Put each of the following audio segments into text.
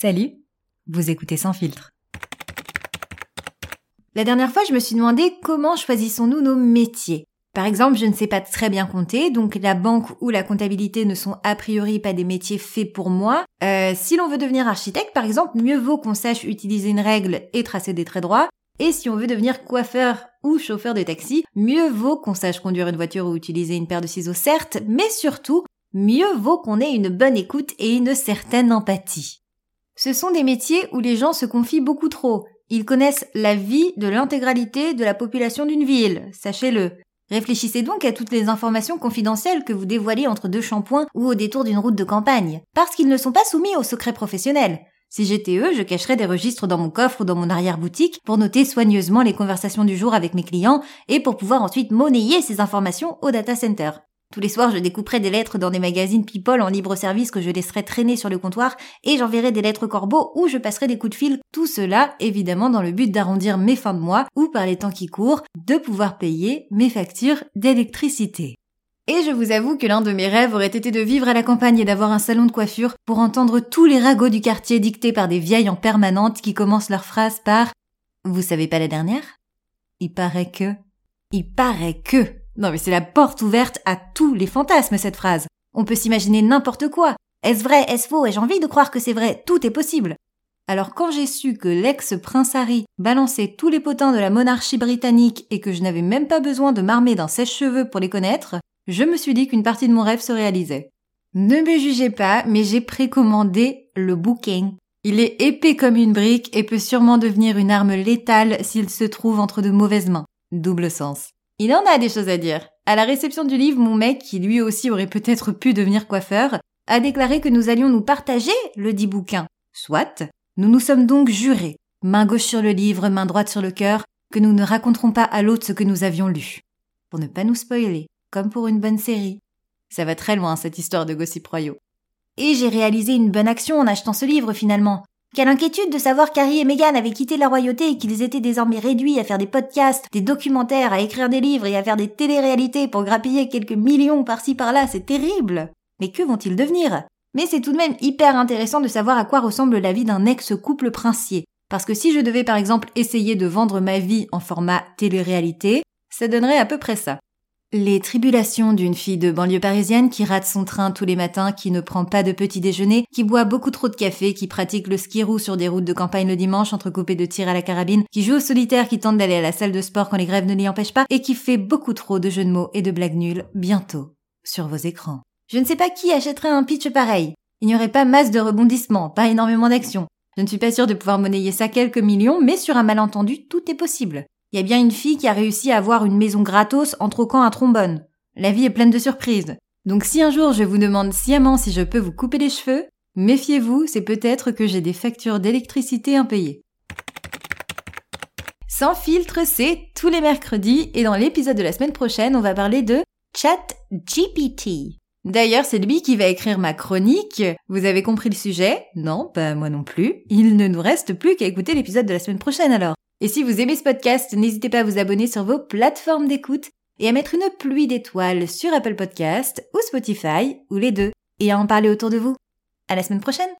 Salut, vous écoutez Sans filtre. La dernière fois, je me suis demandé comment choisissons-nous nos métiers. Par exemple, je ne sais pas très bien compter, donc la banque ou la comptabilité ne sont a priori pas des métiers faits pour moi. Euh, si l'on veut devenir architecte, par exemple, mieux vaut qu'on sache utiliser une règle et tracer des traits droits. Et si on veut devenir coiffeur ou chauffeur de taxi, mieux vaut qu'on sache conduire une voiture ou utiliser une paire de ciseaux, certes, mais surtout, mieux vaut qu'on ait une bonne écoute et une certaine empathie. Ce sont des métiers où les gens se confient beaucoup trop. Ils connaissent la vie de l'intégralité de la population d'une ville, sachez-le. Réfléchissez donc à toutes les informations confidentielles que vous dévoilez entre deux shampoings ou au détour d'une route de campagne, parce qu'ils ne sont pas soumis au secret professionnel. Si j'étais eux, je cacherais des registres dans mon coffre ou dans mon arrière-boutique pour noter soigneusement les conversations du jour avec mes clients et pour pouvoir ensuite monnayer ces informations au data center. Tous les soirs, je découperai des lettres dans des magazines People en libre service que je laisserai traîner sur le comptoir et j'enverrai des lettres corbeaux où je passerai des coups de fil. Tout cela, évidemment, dans le but d'arrondir mes fins de mois ou par les temps qui courent, de pouvoir payer mes factures d'électricité. Et je vous avoue que l'un de mes rêves aurait été de vivre à la campagne et d'avoir un salon de coiffure pour entendre tous les ragots du quartier dictés par des vieilles en permanente qui commencent leurs phrases par Vous savez pas la dernière? Il paraît que. Il paraît que. Non mais c'est la porte ouverte à tous les fantasmes cette phrase. On peut s'imaginer n'importe quoi. Est-ce vrai? Est-ce faux? Ai-je envie de croire que c'est vrai? Tout est possible. Alors quand j'ai su que l'ex-prince Harry balançait tous les potins de la monarchie britannique et que je n'avais même pas besoin de m'armer d'un sèche-cheveux pour les connaître, je me suis dit qu'une partie de mon rêve se réalisait. Ne me jugez pas, mais j'ai précommandé le booking. Il est épais comme une brique et peut sûrement devenir une arme létale s'il se trouve entre de mauvaises mains. Double sens. Il en a des choses à dire. À la réception du livre, mon mec, qui lui aussi aurait peut-être pu devenir coiffeur, a déclaré que nous allions nous partager le dit bouquin. Soit. Nous nous sommes donc jurés, main gauche sur le livre, main droite sur le cœur, que nous ne raconterons pas à l'autre ce que nous avions lu. Pour ne pas nous spoiler comme pour une bonne série. Ça va très loin, cette histoire de Gossip Royaux. Et j'ai réalisé une bonne action en achetant ce livre, finalement. Quelle inquiétude de savoir qu'Harry et Meghan avaient quitté la royauté et qu'ils étaient désormais réduits à faire des podcasts, des documentaires, à écrire des livres et à faire des téléréalités pour grappiller quelques millions par-ci par-là, c'est terrible. Mais que vont-ils devenir? Mais c'est tout de même hyper intéressant de savoir à quoi ressemble la vie d'un ex-couple princier. Parce que si je devais par exemple essayer de vendre ma vie en format téléréalité, ça donnerait à peu près ça. Les tribulations d'une fille de banlieue parisienne qui rate son train tous les matins, qui ne prend pas de petit déjeuner, qui boit beaucoup trop de café, qui pratique le ski roue sur des routes de campagne le dimanche entrecoupées de tirs à la carabine, qui joue au solitaire, qui tente d'aller à la salle de sport quand les grèves ne l'y empêchent pas, et qui fait beaucoup trop de jeux de mots et de blagues nulles, bientôt, sur vos écrans. Je ne sais pas qui achèterait un pitch pareil. Il n'y aurait pas masse de rebondissements, pas énormément d'actions. Je ne suis pas sûre de pouvoir monnayer ça quelques millions, mais sur un malentendu, tout est possible. Il y a bien une fille qui a réussi à avoir une maison gratos en troquant un trombone. La vie est pleine de surprises. Donc si un jour je vous demande sciemment si je peux vous couper les cheveux, méfiez-vous, c'est peut-être que j'ai des factures d'électricité impayées. Sans filtre, c'est tous les mercredis et dans l'épisode de la semaine prochaine, on va parler de ChatGPT. D'ailleurs, c'est lui qui va écrire ma chronique. Vous avez compris le sujet? Non, pas moi non plus. Il ne nous reste plus qu'à écouter l'épisode de la semaine prochaine alors. Et si vous aimez ce podcast, n'hésitez pas à vous abonner sur vos plateformes d'écoute et à mettre une pluie d'étoiles sur Apple Podcast ou Spotify ou les deux et à en parler autour de vous. À la semaine prochaine!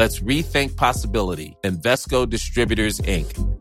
Let's rethink possibility. Investco Distributors, Inc.